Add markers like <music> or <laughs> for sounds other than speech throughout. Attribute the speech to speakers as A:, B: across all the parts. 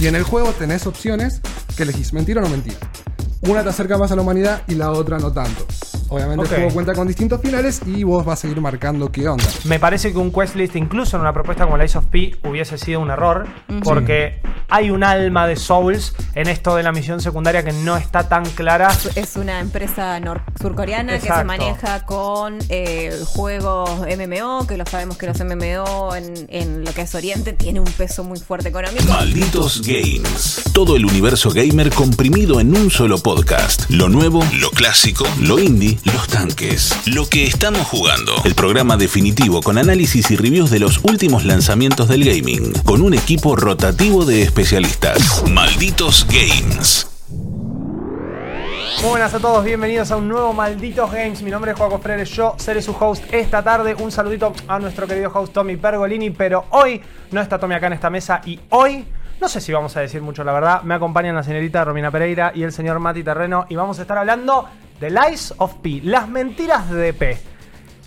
A: Y en el juego tenés opciones que elegís mentir o no mentir. Una te acerca más a la humanidad y la otra no tanto. Obviamente
B: Ok.
A: el juego cuenta con distintos finales y vos vas a ir marcando qué onda.
B: Me parece que un quest list, incluso en una propuesta como la Ace of P, hubiese sido un error. Porque hay un alma de Souls en esto de la misión secundaria que no está tan clara.
C: Es una empresa surcoreana que se maneja con eh, juegos MMO, que lo sabemos que los MMO en, en lo que es Oriente tiene un peso muy fuerte económico.
D: Malditos Games. Todo el universo gamer comprimido en un solo podcast. Lo nuevo, lo clásico, lo indie, los tanques. Lo que estamos jugando. El programa definitivo con análisis y reviews de los últimos lanzamientos del gaming. Con un equipo rotativo de especialistas. Malditos Games.
B: Muy buenas a todos, bienvenidos a un nuevo Malditos Games. Mi nombre es Juaco Freire, yo seré su host esta tarde. Un saludito a nuestro querido host Tommy Pergolini, pero hoy no está Tommy acá en esta mesa y hoy, no sé si vamos a decir mucho la verdad, me acompañan la señorita Romina Pereira y el señor Mati Terreno y vamos a estar hablando de Lies of P, las mentiras de P.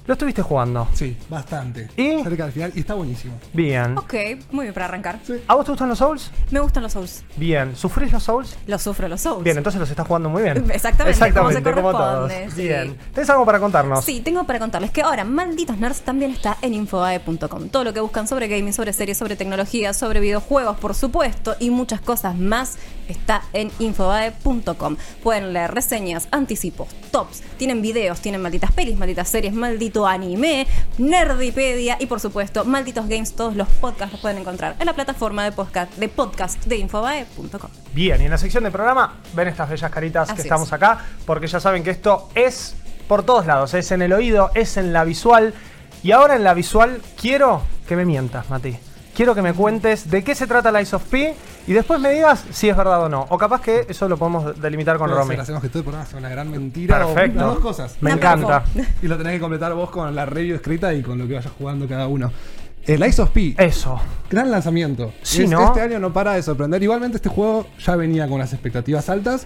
B: Lo estuviste jugando.
A: Sí, bastante.
B: ¿Y?
A: Cerca del final y está buenísimo.
B: Bien.
C: Ok, muy bien para arrancar.
B: ¿A vos te gustan los Souls?
C: Me gustan los Souls.
B: Bien. ¿Sufrís los Souls?
C: Los sufro los Souls.
B: Bien, entonces los estás jugando muy bien.
C: Exactamente, como se
B: como todos.
C: corresponde, sí.
B: Bien. ¿Tenés algo para contarnos?
C: Sí, tengo para contarles que ahora Malditos Nerds también está en infobae.com. Todo lo que buscan sobre gaming, sobre series, sobre tecnología, sobre videojuegos, por supuesto, y muchas cosas más está en infobae.com. Pueden leer reseñas, anticipos, tops, tienen videos, tienen malditas pelis, malditas series, maldito anime, nerdipedia y por supuesto, malditos games, todos los podcasts los pueden encontrar en la plataforma de podcast de, podcast de infobae.com.
B: Bien, y en la sección de programa ven estas bellas caritas
C: Así
B: que
C: es.
B: estamos acá, porque ya saben que esto es por todos lados, es en el oído, es en la visual. Y ahora en la visual quiero que me mientas, Mati. Quiero que me cuentes de qué se trata Lies of P y después me digas si es verdad o no. O capaz que eso lo podemos delimitar con Romy.
A: Hacemos que todo el programa sea una gran mentira
B: Perfecto.
A: o las dos cosas.
B: Me encanta.
A: Y lo tenés que completar vos con la review escrita y con lo que vayas jugando cada uno. El Ice of P,
B: Eso.
A: gran lanzamiento.
B: Sí,
A: Es-
B: ¿no?
A: Este año no para de sorprender. Igualmente este juego ya venía con las expectativas altas.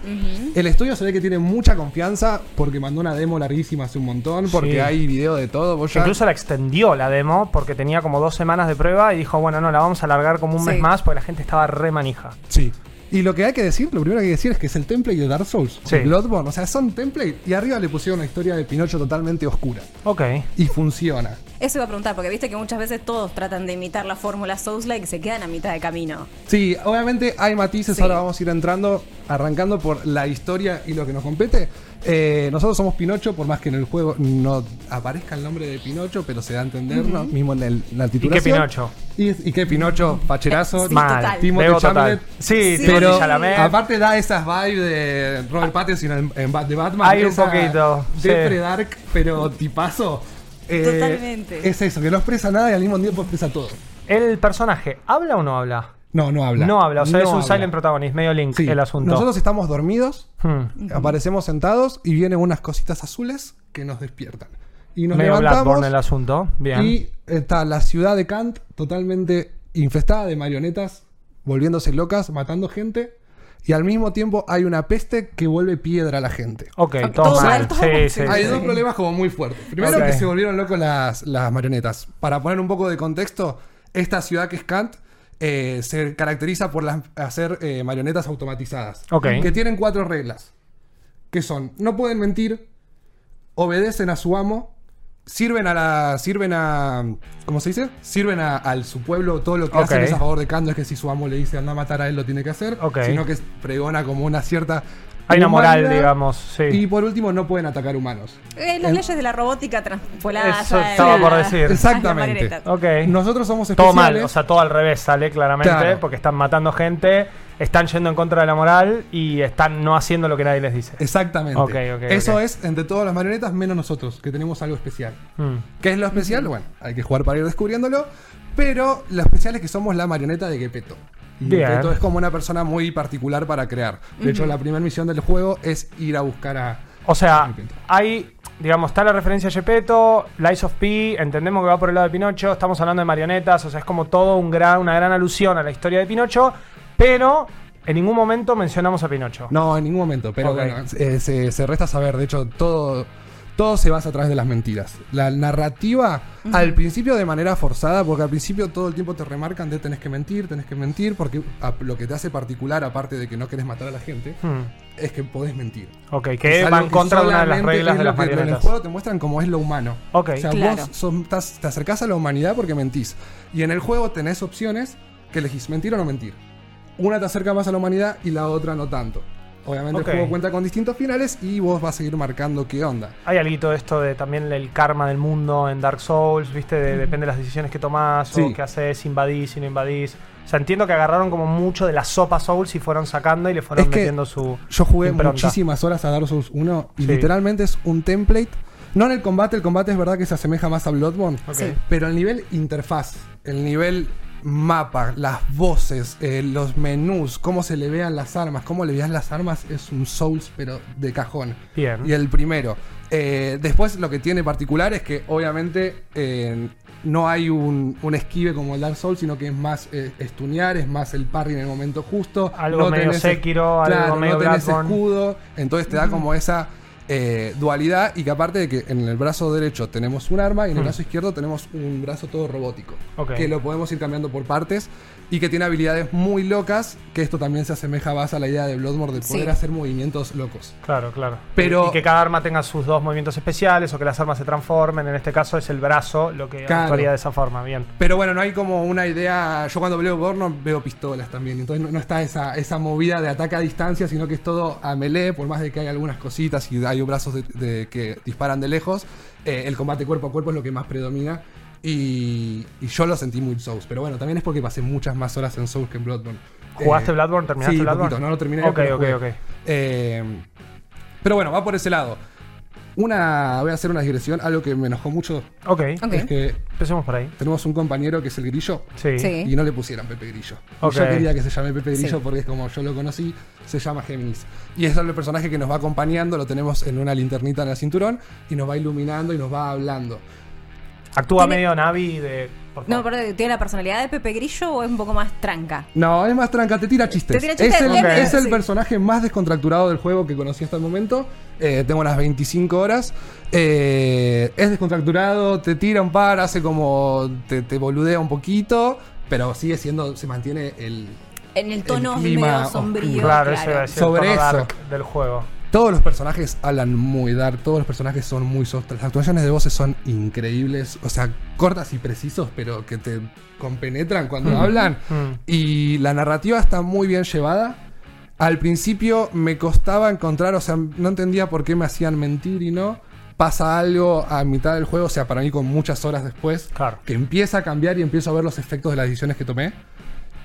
A: El estudio se ve que tiene mucha confianza porque mandó una demo larguísima hace un montón, porque
B: Sí.
A: hay video de todo. Vos ya-
B: Incluso la extendió la demo porque tenía como dos semanas de prueba y dijo, bueno, no, la vamos a alargar como un
C: Sí.
B: mes más porque la gente estaba re manija.
A: Sí. Y lo que hay que decir, lo primero que hay que decir es que es el template de Dark Souls.
B: Sí.
A: Bloodborne, o sea, son template y arriba le pusieron una historia de Pinocho totalmente oscura.
B: Ok.
A: Y funciona.
C: Eso iba a preguntar, porque viste que muchas veces todos tratan de imitar la fórmula Souls-like y se quedan a mitad de camino.
A: Sí, obviamente hay matices,
C: Sí.
A: ahora vamos a ir entrando, arrancando por la historia y lo que nos compete. Eh, nosotros somos Pinocho, por más que en el juego no aparezca el nombre de Pinocho, pero se da a entender, ¿no? Mismo en, el- en la
B: ¿Y qué
A: titulación.
B: Pinocho?
A: Y, y qué Pinocho, pacherazo.
C: Sí,
B: Mal.
C: total.
A: Chalamet.
B: Sí,
C: Sí.
A: Pero
B: Chalamet.
A: aparte da esas vibes de Robert Pattinson en, de Batman.
B: Hay un poquito, sí.
A: Depre Dark, pero tipazo. Eh,
C: Totalmente.
A: Es eso, que no expresa nada y al mismo tiempo expresa todo.
B: ¿El personaje habla o no habla?
A: No, no habla.
B: No habla, o sea,
A: No
B: es un
A: habla.
B: silent protagonist, medio link
A: Sí,
B: el asunto.
A: Nosotros estamos dormidos,
B: Hmm.
A: aparecemos sentados y vienen unas cositas azules que nos despiertan. Y nos
B: Medio
A: levantamos
B: el asunto. Bien.
A: y está la ciudad de Kant totalmente infestada de marionetas, volviéndose locas, matando gente. Y al mismo tiempo hay una peste que vuelve piedra a la gente.
B: Ok,
C: Ok,
B: todo mal. Sí.
A: Hay
B: sí.
A: dos problemas como muy fuertes. Primero que se volvieron locos las, las marionetas. Para poner un poco de contexto, esta ciudad que es Kant eh, se caracteriza por las- hacer eh, marionetas automatizadas.
B: Ok.
A: Que tienen cuatro reglas. Que son, no pueden mentir, obedecen a su amo, sirven a la. sirven a. ¿Cómo se dice? Sirven a, al su pueblo, todo lo que hacen es a favor de Kant, no es que si su amo le dice anda a matar a él lo tiene que hacer, sino que es- pregona como una cierta.
B: Hay una moral, digamos, sí.
A: Y por último, no pueden atacar humanos.
C: Eh, las
A: En-
C: leyes de la robótica transpoladas.
B: Eso
C: a
B: estaba
C: la-
B: por decir.
C: a
A: Exactamente.
C: marionetas.
B: Ok.
A: Nosotros somos
B: todo
A: especiales.
B: mal, o sea, todo al revés sale claramente,
A: Claro.
B: porque están matando gente, están yendo en contra de la moral y están no haciendo lo que nadie les dice.
A: Exactamente. Eso es entre todas las marionetas, menos nosotros, que tenemos algo especial.
B: Hmm.
A: ¿Qué es lo especial? Bueno, hay que jugar para ir descubriéndolo. Pero lo especial es que somos la marioneta de Gepetto. Y
B: Bien.
A: Gepetto es como una persona muy particular para crear. De hecho, la primera misión del juego es ir a buscar a.
B: O sea,
A: a
B: hay, digamos, está la referencia a Gepetto, Lies of P, entendemos que va por el lado de Pinocho, estamos hablando de marionetas, o sea, es como todo un gran, una gran alusión a la historia de Pinocho, pero en ningún momento mencionamos a Pinocho.
A: No, en ningún momento. Pero
B: Ok.
A: bueno, eh, se, se resta saber. De hecho, todo, todo se basa a través de las mentiras. La narrativa, al principio de manera forzada, porque al principio todo el tiempo te remarcan de tenés que mentir, tenés que mentir, porque a- lo que te hace particular, aparte de que no querés matar a la gente,
B: Hmm.
A: es que podés mentir.
B: Ok,
A: Es
B: que
A: algo
B: va en contra de una de las
A: solamente
B: reglas
A: es
B: de
A: lo
B: las
A: que En el
B: marionetas.
A: juego te muestran cómo es lo humano.
B: Ok.
A: O sea,
C: Claro.
A: vos son- estás- te acercás a la humanidad porque mentís. Y en el juego tenés opciones que elegís mentir o no mentir. Una te acerca más a la humanidad y la otra no tanto. Obviamente el juego cuenta con distintos finales y vos vas a seguir marcando qué onda.
B: Hay algo de esto de también el karma del mundo en Dark Souls, ¿viste? De- depende de las decisiones que tomás
A: Sí.
B: o qué haces, invadís, si no invadís. O sea, entiendo que agarraron como mucho de la sopa Souls y fueron sacando y le fueron
A: Es que
B: metiendo su.
A: Yo jugué
B: Impronta.
A: muchísimas horas a Dark Souls 1 y
B: Sí.
A: literalmente es un template. No en el combate, el combate es verdad que se asemeja más a Bloodborne. Pero el nivel interfaz, el nivel mapa, las voces, eh, los menús, cómo se le vean las armas, cómo le veas las armas, es un Souls, pero de cajón.
B: Bien.
A: Y el primero. Eh, después lo que tiene particular es que obviamente eh, no hay un, un esquive como el Dark Souls, sino que es más estunear, es más el parry en el momento justo.
B: Algo
A: no
B: medio
A: tenés-
B: Sekiro, algo medio
A: no tenés
B: Bloodborne.
A: escudo, entonces te da como esa eh, dualidad y que aparte de que en el brazo derecho tenemos un arma y en el
B: Hmm.
A: brazo izquierdo tenemos un brazo todo robótico,
B: Ok.
A: que lo podemos ir cambiando por partes y que tiene habilidades muy locas, que esto también se asemeja más a la idea de Bloodborne de poder
C: Sí.
A: hacer movimientos locos.
B: Claro, claro.
A: Pero-
B: y que cada arma tenga sus dos movimientos especiales o que las armas se transformen. En este caso es el brazo lo que
A: Claro.
B: actuaría de esa forma. Bien.
A: Pero bueno, no hay como una idea. Yo cuando veo Bloodborne veo pistolas también. Entonces no, no está esa, esa movida de ataque a distancia, sino que es todo a melee, por más de que hay algunas cositas y hay brazos de, de- que disparan de lejos. eh, el combate cuerpo a cuerpo es lo que más predomina. Y, y yo lo sentí muy Souls. Pero bueno, también es porque pasé muchas más horas en Souls que en Bloodborne.
B: ¿Jugaste
A: Eh,
B: Bloodborne? ¿Terminaste
A: sí,
B: Bloodborne?
A: poquito, no lo terminé.
B: Ok,
A: pero
B: ok,
A: jugué.
B: ok.
A: Eh, pero bueno, va por ese lado. Una, voy a hacer una digresión. Algo que me enojó mucho
B: Ok.
C: Ok.
A: es que
B: Empecemos por ahí.
A: tenemos un compañero que es el grillo.
B: Sí.
C: Sí.
A: Y no le pusieran Pepe Grillo. Y
B: Ok.
A: Yo quería que se llame Pepe Grillo
C: Sí.
A: porque es como yo lo conocí, se llama Géminis. Y es el personaje que nos va acompañando, lo tenemos en una linternita en el cinturón y nos va iluminando y nos va hablando.
B: Actúa
C: Tiene-
B: medio Navi de. por
C: No, pero ¿tiene la personalidad de Pepe Grillo o es un poco más tranca?
A: No, es más tranca, te tira chistes.
C: Te tira chistes,
A: es el,
B: ok.
A: es el
C: Sí.
A: personaje más descontracturado del juego que conocí hasta el momento. Eh, tengo unas 25 horas. Eh, es descontracturado, te tira un par, hace como. te, te boludea un poquito. Pero sigue siendo. se mantiene el.
C: En el tono
A: El clima
C: medio sombrío.
B: Claro, ese
A: Sobre
B: el tono
A: eso.
B: dark del juego.
A: Todos los personajes hablan muy dark, todos los personajes son muy soft. Las actuaciones de voces son increíbles, o sea, cortas y precisos, pero que te compenetran cuando hablan.
B: Mm.
A: Y la narrativa está muy bien llevada. Al principio me costaba encontrar, o sea, no entendía por qué me hacían mentir y no. Pasa algo a mitad del juego, o sea, para mí con muchas horas después,
B: Claro.
A: que empieza a cambiar y empiezo a ver los efectos de las decisiones que tomé.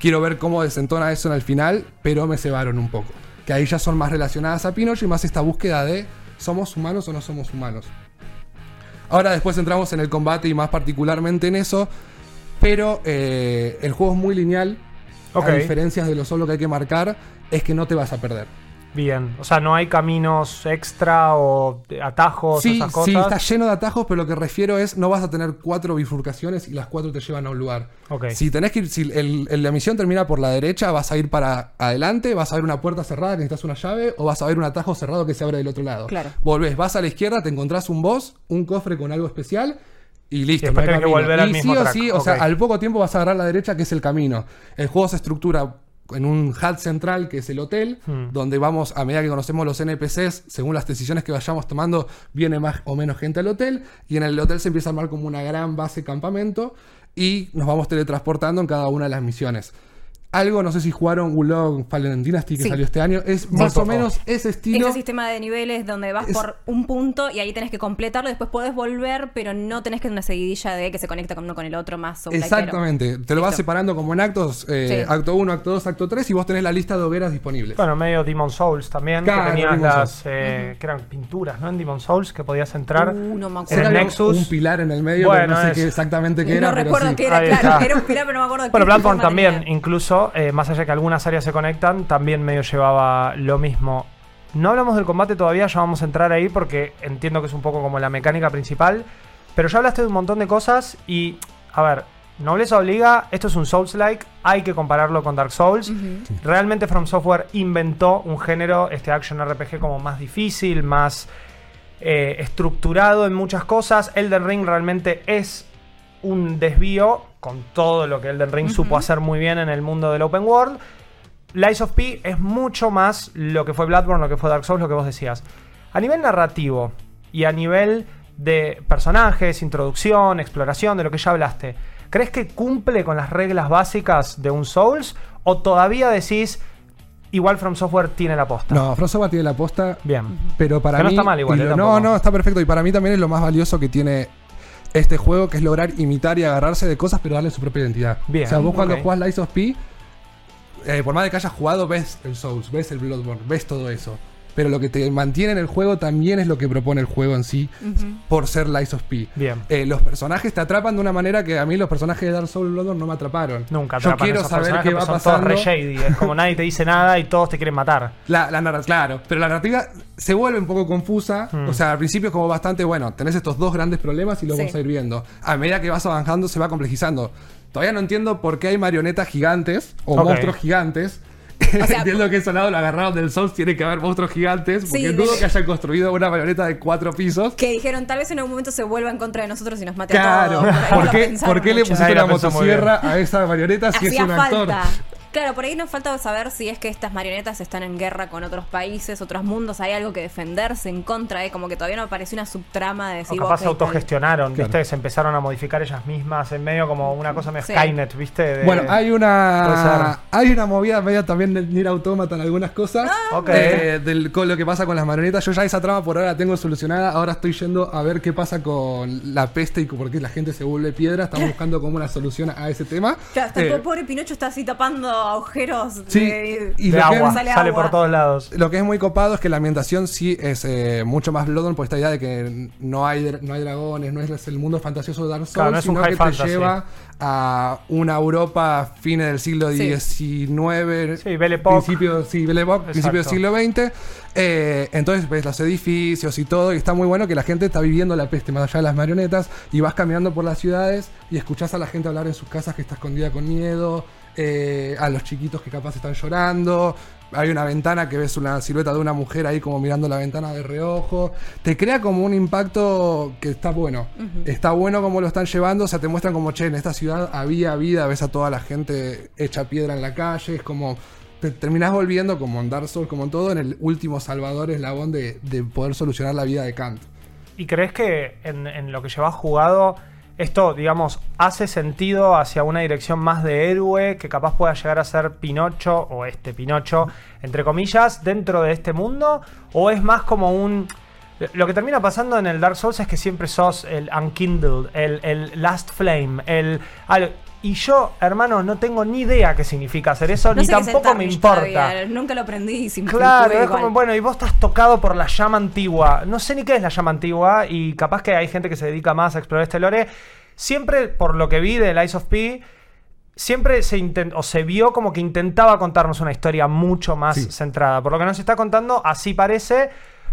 A: Quiero ver cómo desentona eso en el final, pero me cebaron un poco. Que ahí ya son más relacionadas a Pinocho y más esta búsqueda de ¿somos humanos o no somos humanos? Ahora después entramos en el combate y más particularmente en eso, pero eh, el juego es muy lineal.
B: Ok.
A: A diferencias de lo solo que hay que marcar, es que no te vas a perder.
B: Bien. O sea, no hay caminos extra o atajos
A: Sí,
B: esas
A: sí,
B: cosas.
A: está lleno de atajos, pero lo que refiero es no vas a tener cuatro bifurcaciones y las cuatro te llevan a un lugar.
B: Ok.
A: Si tenés que ir, si el- el- la misión termina por la derecha, vas a ir para adelante, vas a ver una puerta cerrada que necesitas una llave, o vas a ver un atajo cerrado que se abre del otro lado.
C: Claro.
A: Volvés, vas a la izquierda, te encontrás un boss, un cofre con algo especial. Y listo,
B: Y después
A: no hay
B: tenés que volver al
A: y
B: mismo
A: sí o
B: track,
A: sí, o sea, al poco tiempo vas a agarrar la derecha, que es el camino. El juego se estructura en un HUD central, que es el hotel,
B: Hmm.
A: donde vamos, a medida que conocemos los NPCs, según las decisiones que vayamos tomando, viene más o menos gente al hotel, y en el hotel se empieza a armar como una gran base campamento, y nos vamos teletransportando en cada una de las misiones. Algo, no sé si jugaron Wulong Fallen Dynasty, que
C: Sí.
A: salió este año, es más o menos ese estilo.
C: Ese sistema de niveles donde vas
A: Es-
C: por un punto y ahí tenés que completarlo, después podés volver, pero no tenés que una seguidilla de que se conecta con uno con el otro más soullightero.
A: Exactamente, te lo vas separando como en actos, eh,
C: Sí.
A: acto 1, acto 2, acto 3, y vos tenés la lista de hogueras disponibles.
B: Bueno, medio Demon Souls también,
A: Claro,
B: que tenías las, eh, que eran pinturas, ¿no? En Demon Souls, que podías entrar.
C: Uh, no me
B: en el Nexus.
A: un pilar en el medio,
B: Bueno,
A: pero no sé
B: es-
A: qué exactamente qué
C: no
A: era, pero
C: recuerdo
A: sí.
C: qué era, claro. Era un pilar, pero no me acuerdo
B: Bueno,
C: forma
B: también,
C: tenía.
B: Eh, más allá que algunas áreas se conectan, también medio llevaba lo mismo. No hablamos del combate todavía, ya vamos a entrar ahí porque entiendo que es un poco como la mecánica principal. Pero ya hablaste de un montón de cosas y, a ver, nobleza obliga, esto es un Souls-like, hay que compararlo con Dark Souls. Realmente From Software inventó un género, este action RPG como más difícil, más eh, estructurado en muchas cosas. Elden Ring realmente es un desvío con todo lo que Elden Ring supo hacer muy bien en el mundo del open world. Lies of P es mucho más lo que fue Bloodborne, lo que fue Dark Souls, lo que vos decías. A nivel narrativo y a nivel de personajes, introducción, exploración, de lo que ya hablaste, ¿crees que cumple con las reglas básicas de un Souls? ¿O todavía decís, igual From Software tiene la posta?
A: No, From Software tiene la posta.
B: Bien.
A: Pero para
B: Que no
A: mí.
B: está mal igual, eh,
A: lo- no, no, está perfecto. Y para mí también es lo más valioso que tiene este juego, que es lograr imitar y agarrarse de cosas, pero darle su propia identidad.
B: Bien,
A: O sea, vos cuando
B: ok.
A: jugás Lies of P, eh, por más de que hayas jugado, ves el Souls, ves el Bloodborne, ves todo eso. Pero lo que te mantiene en el juego también es lo que propone el juego en sí, por ser Lies of P.
B: Bien.
A: Eh, los personajes te atrapan de una manera que a mí los personajes de Dark Souls Bloodborne no me atraparon.
B: Nunca
A: Yo
B: atrapan
A: quiero
B: esos
A: saber qué va
B: son todos
A: pasando.
B: re shady. Es como nadie te dice nada y todos te quieren matar. <laughs>
A: La, la narra- claro, pero la narrativa se vuelve un poco confusa.
B: Hmm.
A: O sea, al principio es como bastante, bueno, tenés estos dos grandes problemas y los
C: Sí.
A: vamos a ir viendo. A medida que vas avanzando se va complejizando. Todavía no entiendo por qué hay marionetas gigantes o monstruos gigantes. <laughs>
C: sea,
A: entiendo que eso lado lo agarraron del Souls, tiene que haber monstruos gigantes, porque
C: Sí, de-
A: dudo que hayan construido una marioneta de cuatro pisos.
C: Que dijeron, tal vez en algún momento se vuelva en contra de nosotros y nos mate a
A: Claro,
C: todos. Por ahí
A: ¿por
C: lo
A: qué, por qué le pusiste una motosierra a esa marioneta si es
C: Hacía
A: un actor?
C: falta. Claro, por ahí nos falta saber si es que estas marionetas están en guerra con otros países, otros mundos, hay algo que defenderse en contra, ¿eh? como que todavía no apareció una subtrama de
B: O
C: decir...
B: capaz
C: ok,
B: se autogestionaron,
A: Claro.
B: ¿viste? Se empezaron a modificar ellas mismas en medio como una cosa medio
C: Sí.
B: Skynet, ¿viste? De-
A: Bueno, hay una hay una movida media también de Nier Automata en algunas cosas.
B: Ok.
A: Eh, del, con lo que pasa con las marionetas. Yo ya esa trama por ahora la tengo solucionada. Ahora estoy yendo a ver qué pasa con la peste y por qué la gente se vuelve piedra. Estamos <laughs> buscando como una solución a ese tema.
C: Claro, hasta
A: Eh,
C: el pobre Pinocho está así tapando agujeros
A: Sí,
C: de,
A: y
B: de
A: que-
B: agua,
C: sale
B: sale,
C: agua.
B: por todos lados.
A: Lo que es muy copado es que la ambientación sí es eh, mucho más Bloodborne por esta idea de que no hay, no hay dragones, no es el mundo fantasioso de Dark Souls,
B: Claro, no es un
A: sino que
B: fantasy.
A: te lleva a una Europa fines del siglo. XIX,
B: Sí,
A: principio, sí, Époque, principio del siglo XX. Eh, entonces ves los edificios y todo, y está muy bueno que la gente está viviendo la peste más allá de las marionetas, y vas caminando por las ciudades y escuchás a la gente hablar en sus casas que está escondida con miedo, eh, a los chiquitos que capaz están llorando. Hay una ventana que ves una silueta de una mujer ahí como mirando la ventana de reojo. Te crea como un impacto que está bueno. Está bueno como lo están llevando. O sea, te muestran como, che, en esta ciudad había vida. Ves a toda la gente hecha piedra en la calle. Es como... Te terminás volviendo como en Dark Souls, como en todo, en el último salvador eslabón de, de poder solucionar la vida de Kant.
B: ¿Y crees que en, en lo que llevas jugado, esto, digamos, hace sentido hacia una dirección más de héroe que capaz pueda llegar a ser Pinocho o este Pinocho, entre comillas, dentro de este mundo? ¿O es más como un... Lo que termina pasando en el Dark Souls es que siempre sos el Unkindled, el, el Last Flame, el... y yo, hermano, no tengo ni idea qué significa hacer eso,
C: No
B: ni tampoco me importa.
C: todavía, Nunca lo aprendí y
B: Claro, es como, bueno, y vos estás tocado por la llama antigua. No sé ni qué es la llama antigua y capaz que hay gente que se dedica más a explorar este lore. Siempre, por lo que vi de Lies of P, siempre se, inten- o se vio como que intentaba contarnos una historia mucho más
A: Sí.
B: centrada. Por lo que nos está contando, así parece.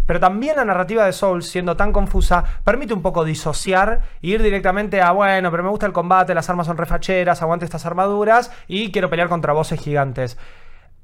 B: Pero también la narrativa de Souls, siendo tan confusa, permite un poco disociar e ir directamente a, bueno, pero me gusta el combate, las armas son refacheras, aguante estas armaduras y quiero pelear contra voces gigantes.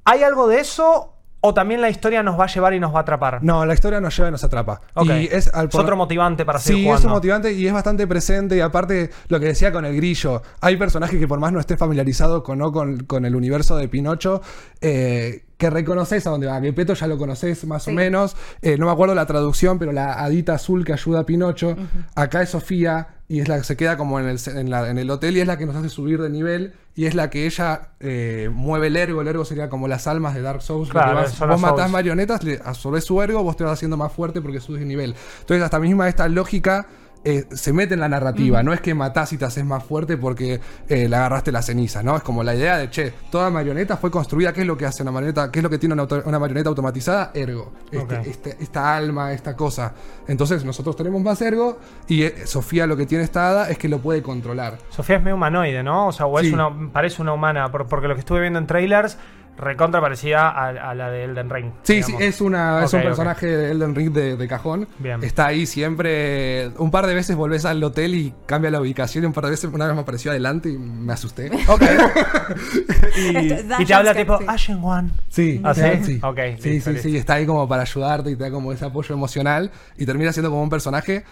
B: ¿Hay algo de eso o también la historia nos va a llevar y nos va a atrapar?
A: No, la historia nos lleva y nos atrapa.
B: Ok.
A: Y es, al
B: Es otro motivante para seguir
A: Sí,
B: jugando.
A: es un motivante y es bastante presente. Y aparte, lo que decía con el grillo, hay personajes que por más no esté familiarizado con, no con, con el universo de Pinocho, eh, que reconoces a dónde va. Que Peto ya lo conoces más
C: Sí.
A: o menos. Eh, no me acuerdo la traducción, pero la hadita azul que ayuda a Pinocho. Acá es Sofía y es la que se queda como en el, en, la- en el hotel y es la que nos hace subir de nivel. Y es la que ella eh, mueve el ergo. El ergo sería como las almas de Dark Souls.
B: Claro,
A: vas- vos matás
B: souls.
A: marionetas, le absorbes su ergo, vos te vas haciendo más fuerte porque subes de nivel. Entonces, hasta misma esta lógica eh, se mete en la narrativa. No es que matás y te haces más fuerte porque eh, le agarraste la ceniza, ¿no? Es como la idea de, che, toda marioneta fue construida. ¿Qué es lo que hace una marioneta? ¿Qué es lo que tiene una, una marioneta automatizada? Ergo. Este- este- esta alma, esta cosa. Entonces, nosotros tenemos más ergo y eh, Sofía lo que tiene esta hada es que lo puede controlar.
B: Sofía es medio humanoide, ¿no? O sea, o es
A: Sí.
B: una, parece una humana, por- porque lo que estuve viendo en trailers recontra parecida a, a la de Elden Ring.
A: Sí,
B: digamos.
A: sí, es, una, es un personaje de Elden Ring de, de cajón.
B: Bien.
A: Está ahí siempre. Un par de veces volvés al hotel y cambia la ubicación. Y un par de veces, una vez me apareció adelante y me asusté.
B: Ok. <laughs> y, te habla tipo. Ashen One.
A: Sí,
B: ¿Ah, sí?
A: sí.
B: Ok,
A: sí,
B: listo,
A: sí,
B: listo.
A: sí, está ahí como para ayudarte y te da como ese apoyo emocional y termina siendo como un personaje.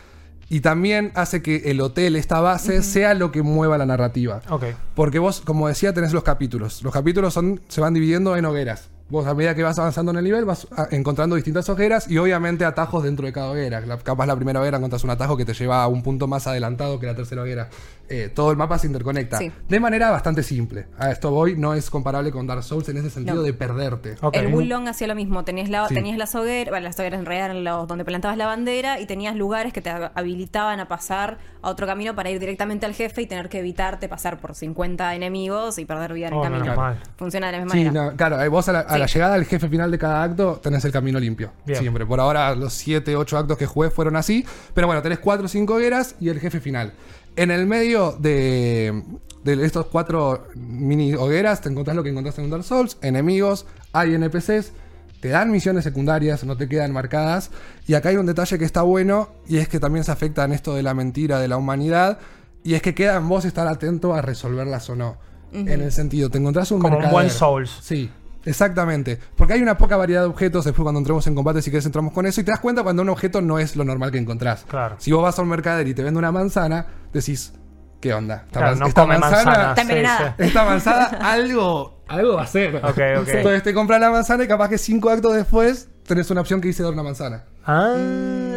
A: Y también hace que el hotel, esta base, sea lo que mueva la narrativa.
B: Ok.
A: Porque vos, como decía, tenés los capítulos. Los capítulos son, se van dividiendo en hogueras. Vos a medida que vas avanzando en el nivel vas a- encontrando distintas hogueras y obviamente atajos dentro de cada hoguera. La- capaz la primera hoguera encontrás un atajo que te lleva a un punto más adelantado que la tercera hoguera. Eh, todo el mapa se interconecta.
C: Sí.
A: De manera bastante simple. A esto voy, no es comparable con Dark Souls en ese sentido
C: No.
A: de perderte.
B: Ok.
C: El Wulong hacía lo mismo. Tenías, la,
A: Sí.
C: tenías las hogueras, bueno, las hogueras en realidad eran los donde plantabas la bandera y tenías lugares que te habilitaban a pasar a otro camino para ir directamente al jefe y tener que evitarte pasar por 50 enemigos y perder vida en
B: Oh,
C: el camino.
B: menos mal.
C: Funciona de la misma
A: Sí,
C: manera.
A: no, claro, eh, vos a la, a la llegada al jefe final de cada acto tenés el camino limpio.
B: Bien.
A: Siempre. Por ahora los 7, 8 actos que jugué fueron así. Pero bueno, tenés 4 o 5 hogueras y el jefe final. En el medio de, de estos 4 mini hogueras te encontrás lo que encontraste en Dark Souls, enemigos, hay NPCs. Te dan misiones secundarias, no te quedan marcadas. Y acá hay un detalle que está bueno, y es que también se afecta en esto de la mentira de la humanidad. Y es que queda en vos estar atento a resolverlas o no. En el sentido, te encontrás un
B: Como un buen Souls.
A: Sí, exactamente. Porque hay una poca variedad de objetos. Después, cuando entremos en combate, si querés, entramos con eso. Y te das cuenta cuando un objeto no es lo normal que encontrás.
B: Claro.
A: Si vos vas a un mercader y te vende una manzana, decís, ¿qué onda? Esta,
B: Claro,
A: man-
B: no
A: esta
B: come manzana.
C: Está envenenada.
B: Sí, sí.
A: esta manzana, <laughs> algo, algo va a ser.
B: Ok, ok.
A: Entonces te compras la manzana y capaz que cinco actos después tenés una opción que dice dar una manzana.
B: Ah,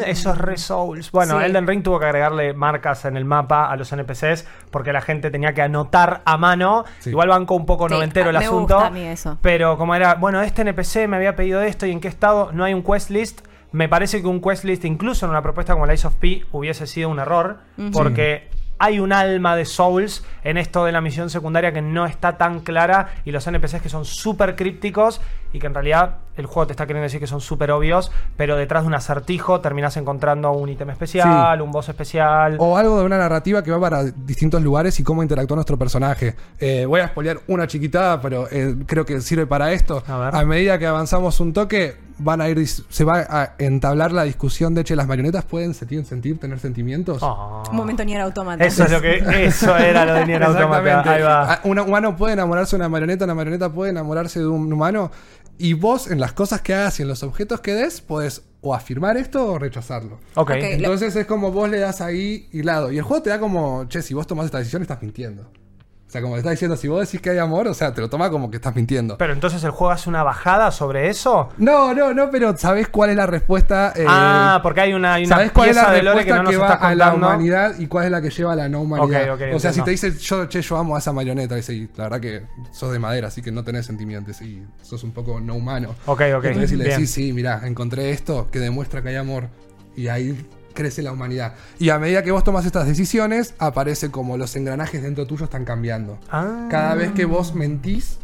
B: eso es re Souls. Bueno,
C: Sí.
B: Elden Ring tuvo que agregarle marcas en el mapa a los NPCs porque la gente tenía que anotar a mano.
A: Sí.
B: Igual banco un poco
C: Sí,
B: noventero el
C: me
B: asunto.
C: gusta a mí eso.
B: Pero como era, bueno, este NPC me había pedido esto y en qué estado, no hay un quest list. Me parece que un quest list, incluso en una propuesta como la Ice of P, hubiese sido un error. Porque hay un alma de Souls en esto de la misión secundaria que no está tan clara y los NPCs que son súper crípticos y que en realidad el juego te está queriendo decir que son súper obvios, pero detrás de un acertijo terminas encontrando un ítem especial, un boss especial.
A: O algo de una narrativa que va para distintos lugares y cómo interactúa nuestro personaje. Eh, voy a spoilear una chiquitada, pero eh, creo que sirve para esto.
B: A ver.
A: medida que avanzamos un toque, van a ir se va a entablar la discusión de che, las marionetas pueden sentir, sentir tener sentimientos.
B: Oh.
C: Un momento ni era automata.
B: Eso es lo que eso era lo de Nier <laughs> Automata.
A: Exactamente.
B: Ahí va.
A: Ah, Un humano puede enamorarse de una marioneta, una marioneta puede enamorarse de un humano. Y vos, en las cosas que hagas y en los objetos que des, podés o afirmar esto o rechazarlo.
B: Ok.
A: Entonces es como vos le das ahí hilado. Y el juego te da como, che, si vos tomás esta decisión estás mintiendo. O sea, como le está diciendo, si vos decís que hay amor, o sea, te lo toma como que estás mintiendo.
B: Pero entonces el juego hace una bajada sobre eso.
A: No, no, no, pero ¿sabés cuál es la respuesta? eh,
B: ah, porque hay una, hay una
A: ¿Sabés cuál es la
B: que
A: respuesta que, va a la humanidad y cuál es la que lleva a la no humanidad? O sea, si te dice, yo, che, yo amo a esa marioneta, y la verdad que sos de madera, así que no tenés sentimientos y sos un poco no humano.
B: Ok, ok,
A: Entonces si le decís, sí, mirá, encontré esto que demuestra que hay amor y ahí crece la humanidad. Y a medida que vos tomas estas decisiones, aparece como los engranajes dentro tuyo están cambiando.
B: Ah.
A: Cada vez que vos mentís,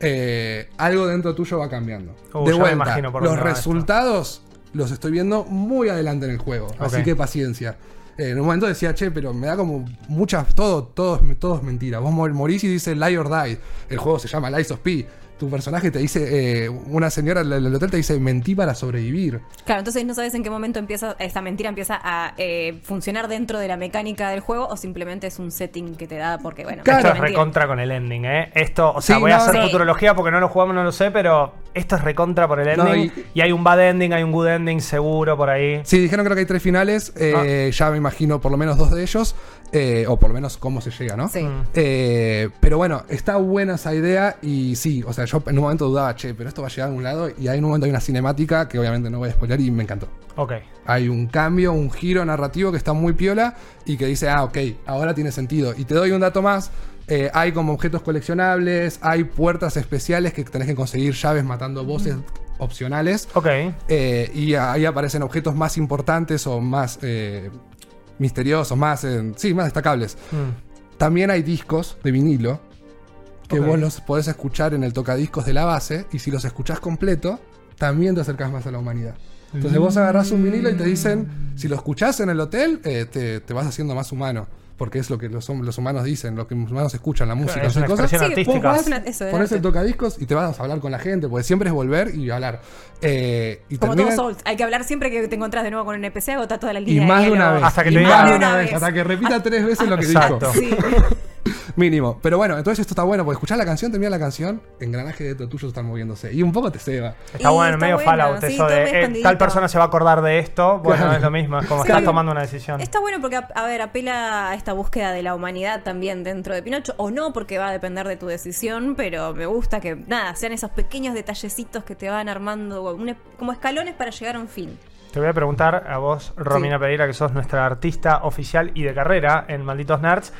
A: eh, algo dentro tuyo va cambiando.
B: Uh,
A: de vuelta, los resultados los estoy viendo muy adelante en el juego. Así que paciencia. Eh, en un momento decía, che, pero me da como muchas, todo, todo, todo es mentira. Vos mor- morís y dice lie or die. El juego se llama Lies of P. Tu personaje te dice, eh, una señora del hotel te dice, mentí para sobrevivir.
C: Claro, entonces no sabes en qué momento empieza esta mentira empieza a eh, funcionar dentro de la mecánica del juego o simplemente es un setting que te da porque, bueno,
A: Claro.
B: Esto es recontra con el ending, ¿eh? Esto, o sea,
A: Sí,
B: voy a hacer
C: sí.
B: futurología porque no lo jugamos, no lo sé, pero esto es recontra por el
A: No,
B: ending.
A: y-
B: y... hay un bad ending, hay un good ending seguro por ahí.
A: Sí, dijeron creo que hay tres finales. eh, Ya me imagino por lo menos dos de ellos. eh, o por lo menos cómo se llega, ¿no?
C: Sí.
A: Eh, pero bueno, está buena esa idea y sí, o sea, yo en un momento dudaba, che, pero esto va a llegar a algún lado y en un momento hay una cinemática que obviamente no voy a spoiler y me encantó.
B: Ok.
A: Hay un cambio, un giro narrativo que está muy piola y que dice, ah, ok, ahora tiene sentido. Y te doy un dato más, eh, hay como objetos coleccionables, hay puertas especiales que tenés que conseguir llaves matando voces opcionales.
B: Ok.
A: Eh, y ahí aparecen objetos más importantes o más eh, misteriosos, más, eh, sí, más destacables.
B: Mm.
A: También hay discos de vinilo que vos los podés escuchar en el tocadiscos de la base y si los escuchás completo, también te acercás más a la humanidad. Entonces vos agarrás un vinilo y te dicen, si lo escuchás en el hotel, eh, te, te vas haciendo más humano. porque es lo que los, los humanos dicen, lo que los humanos escuchan, la música,
B: es una
A: cosas.
C: es una-
A: el tocadiscos y te vas a hablar con la gente, porque siempre es volver y hablar. Eh, y
C: Como
A: termina-
C: todo Souls, hay que hablar siempre que te encontrás de nuevo con un NPC, agota toda la
A: y
C: línea.
A: más de una vez.
B: Hasta que
A: y
B: te diga-
C: Una
A: una
C: vez.
A: vez, hasta que repita tres veces lo que
B: Exacto.
A: dijo.
C: Sí. <laughs> <laughs>
A: Mínimo. Pero bueno, entonces esto está bueno, porque escuchar la canción, termina la canción, engranaje de lo tuyo están moviéndose. Y un poco te ceba.
B: Está
C: Y
B: bueno,
C: está
B: medio
C: bueno,
B: Fallout
C: sí,
B: eso de eh, tal persona se va a acordar de esto. Bueno,
A: Claro.
B: es lo mismo, es como
C: Sí.
B: estás tomando una decisión.
C: Está bueno porque, a a ver, apela a esta búsqueda de la humanidad también dentro de Pinocho, o no, porque va a depender de tu decisión, pero me gusta que, nada, sean esos pequeños detallecitos que te van armando un- como escalones para llegar a un fin.
B: Te voy a preguntar a vos, Romina
C: Sí.
B: Pereira, que sos nuestra artista oficial y de carrera en Malditos Nerds.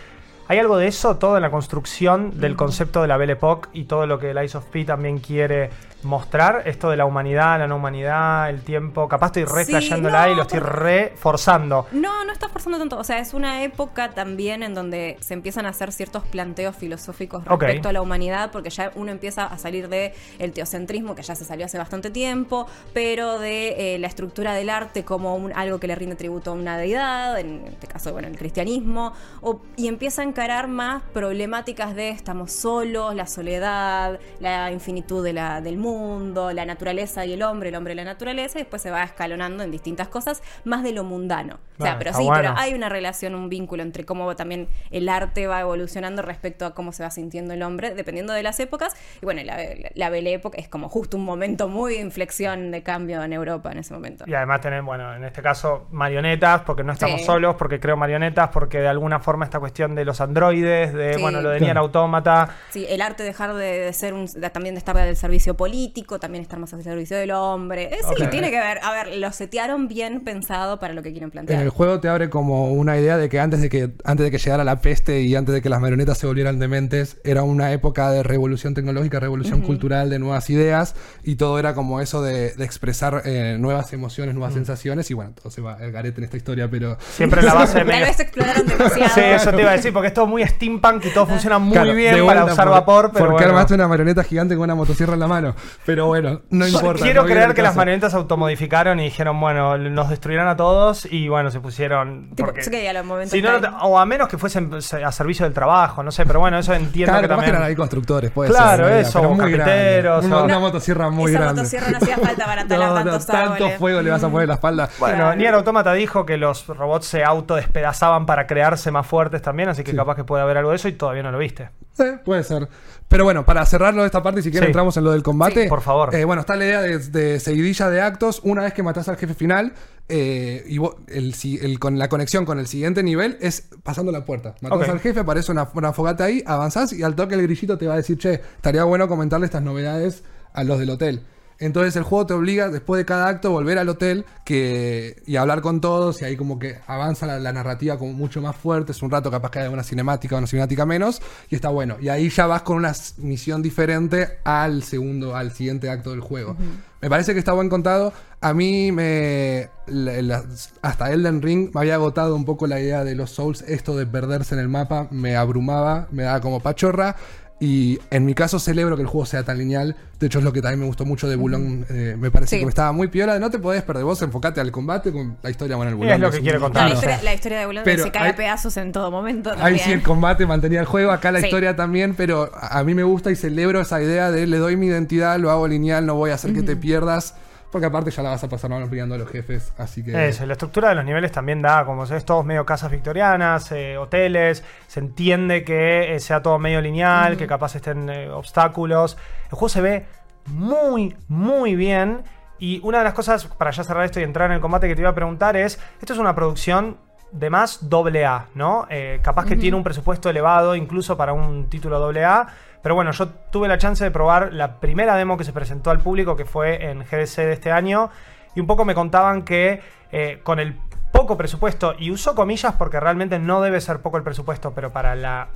B: ¿Hay algo de eso, todo en la construcción del concepto de la Belle Époque y todo lo que el Ice of P también quiere mostrar? Esto de la humanidad, la no humanidad, el tiempo. Capaz estoy re
C: Sí, no,
B: y lo estoy
C: porque-
B: re forzando.
C: No, no estás forzando tanto. O sea, es una época también en donde se empiezan a hacer ciertos planteos filosóficos respecto a la humanidad, porque ya uno empieza a salir de el teocentrismo, que ya se salió hace bastante tiempo, pero de eh, la estructura del arte como un- algo que le rinde tributo a una deidad, en este caso, bueno, el cristianismo, o- y empieza a encarar más problemáticas de estamos solos, la soledad, la infinitud de la, del mundo, la naturaleza y el hombre, el hombre y la naturaleza, y después se va escalonando en distintas cosas, más de lo mundano. O sea, pero sí,
B: bueno.
C: pero hay una relación, un vínculo entre cómo también el arte va evolucionando respecto a cómo se va sintiendo el hombre, dependiendo de las épocas. Y bueno, la, la Belle Époque es como justo un momento muy de inflexión de cambio en Europa en ese momento.
B: Y además tener, bueno, en este caso marionetas, porque no estamos
C: Sí.
B: solos, porque creo marionetas, porque de alguna forma esta cuestión de los androides, de,
C: Sí.
B: bueno, lo de
A: Claro.
B: Nier Automata.
C: Sí, el arte dejar de, de ser un, de- también de estar del servicio político, también estar más al servicio del hombre. Eh, sí, tiene que ver. A ver, lo setearon bien pensado para lo que quieren plantear.
A: En el juego te abre como una idea de que antes de que antes de que llegara la peste y antes de que las marionetas se volvieran dementes, era una época de revolución tecnológica, revolución cultural, de nuevas ideas y todo era como eso de, de expresar eh, nuevas emociones, nuevas sensaciones y bueno, todo se va al garete en esta historia, pero
B: Siempre en la base <laughs>
C: Tal
B: medio-
C: vez exploraron demasiado.
B: Sí, eso te iba a decir, porque todo muy steampunk y todo funciona muy
A: Claro,
B: bien para usar
A: por-
B: vapor, pero
A: porque
B: bueno.
A: armaste una marioneta gigante con una motosierra en la mano, pero bueno, no importa.
B: Quiero
A: no
B: creer que las marionetas automodificaron y dijeron, bueno, nos destruirán a todos y bueno, se pusieron...
C: Tipo,
B: porque-
C: que los
B: Si no, o a menos que fuesen a servicio del trabajo, no sé, pero bueno, eso entiendo
A: Claro,
B: que también...
A: eran ahí constructores, puede
B: Claro,
A: ser.
B: eso,
A: pero
B: o
A: muy
B: carpinteros,
A: Una,
B: o-
A: una motosierra muy
C: Esa
A: grande.
C: motosierra no hacía falta para talar <laughs>
A: No, no,
C: tantos
A: tanto
C: árboles.
A: fuego le vas a poner en la espalda.
B: Bueno,
C: Claro.
B: Nier Automata dijo que los robots se autodespedazaban para crearse más fuertes también, así que
A: Sí.
B: capaz que puede haber algo de eso y todavía no lo viste.
A: Sí, puede ser. Pero bueno, para cerrarlo de esta parte, si quieren
B: Sí.
A: entramos en lo del combate.
B: Sí, por favor.
A: Eh, bueno, está la idea de, de seguidilla de actos. Una vez que matás al jefe final, eh, y vos- el, si- el- con la conexión con el siguiente nivel es pasando la puerta. Matás
B: Ok.
A: al jefe, aparece una, una fogata ahí, avanzás y al toque el grillito te va a decir, che, estaría bueno comentarle estas novedades a los del hotel. Entonces el juego te obliga después de cada acto volver al hotel que, y hablar con todos y ahí como que avanza la, la narrativa como mucho más fuerte. Es un rato capaz que hay una cinemática o una cinemática menos y está bueno. Y ahí ya vas con una misión diferente al segundo, al siguiente acto del juego. Me parece que está buen contado. A mí me... la- la- hasta Elden Ring me había agotado un poco la idea de los Souls. Esto de perderse en el mapa me abrumaba, me daba como pachorra. Y en mi caso celebro que el juego sea tan lineal. De hecho, es lo que también me gustó mucho de Bulong. eh, me parece
C: Sí.
A: que estaba muy piola. No te podés perder vos, enfocate al combate con la historia con el
B: Y
A: Bulong.
B: es lo que
C: No,
B: contar.
C: la, historia, la historia de Bulón
A: Pero
C: se cae
A: hay-
C: a pedazos en todo momento.
A: Ahí sí el combate mantenía el juego, acá la
C: Sí.
A: historia también, pero a a mí me gusta y celebro esa idea de le doy mi identidad, lo hago lineal, no voy a hacer que te pierdas, porque aparte ya la vas a pasar mal pillando a los jefes, así que...
B: Eso, la estructura de los niveles también da, como es todos medio casas victorianas, eh, hoteles, se entiende que eh, sea todo medio lineal, que capaz estén eh, obstáculos. El juego se ve muy, muy bien. Y una de las cosas, para ya cerrar esto y entrar en el combate que te iba a preguntar es, esto es una producción de más doble A, ¿no? Eh, capaz que tiene un presupuesto elevado incluso para un título doble A. Pero bueno, yo tuve la chance de probar la primera demo que se presentó al público, que fue en GDC de este año. Y un poco me contaban que eh, con el poco presupuesto, y uso comillas porque realmente no debe ser poco el presupuesto, pero para la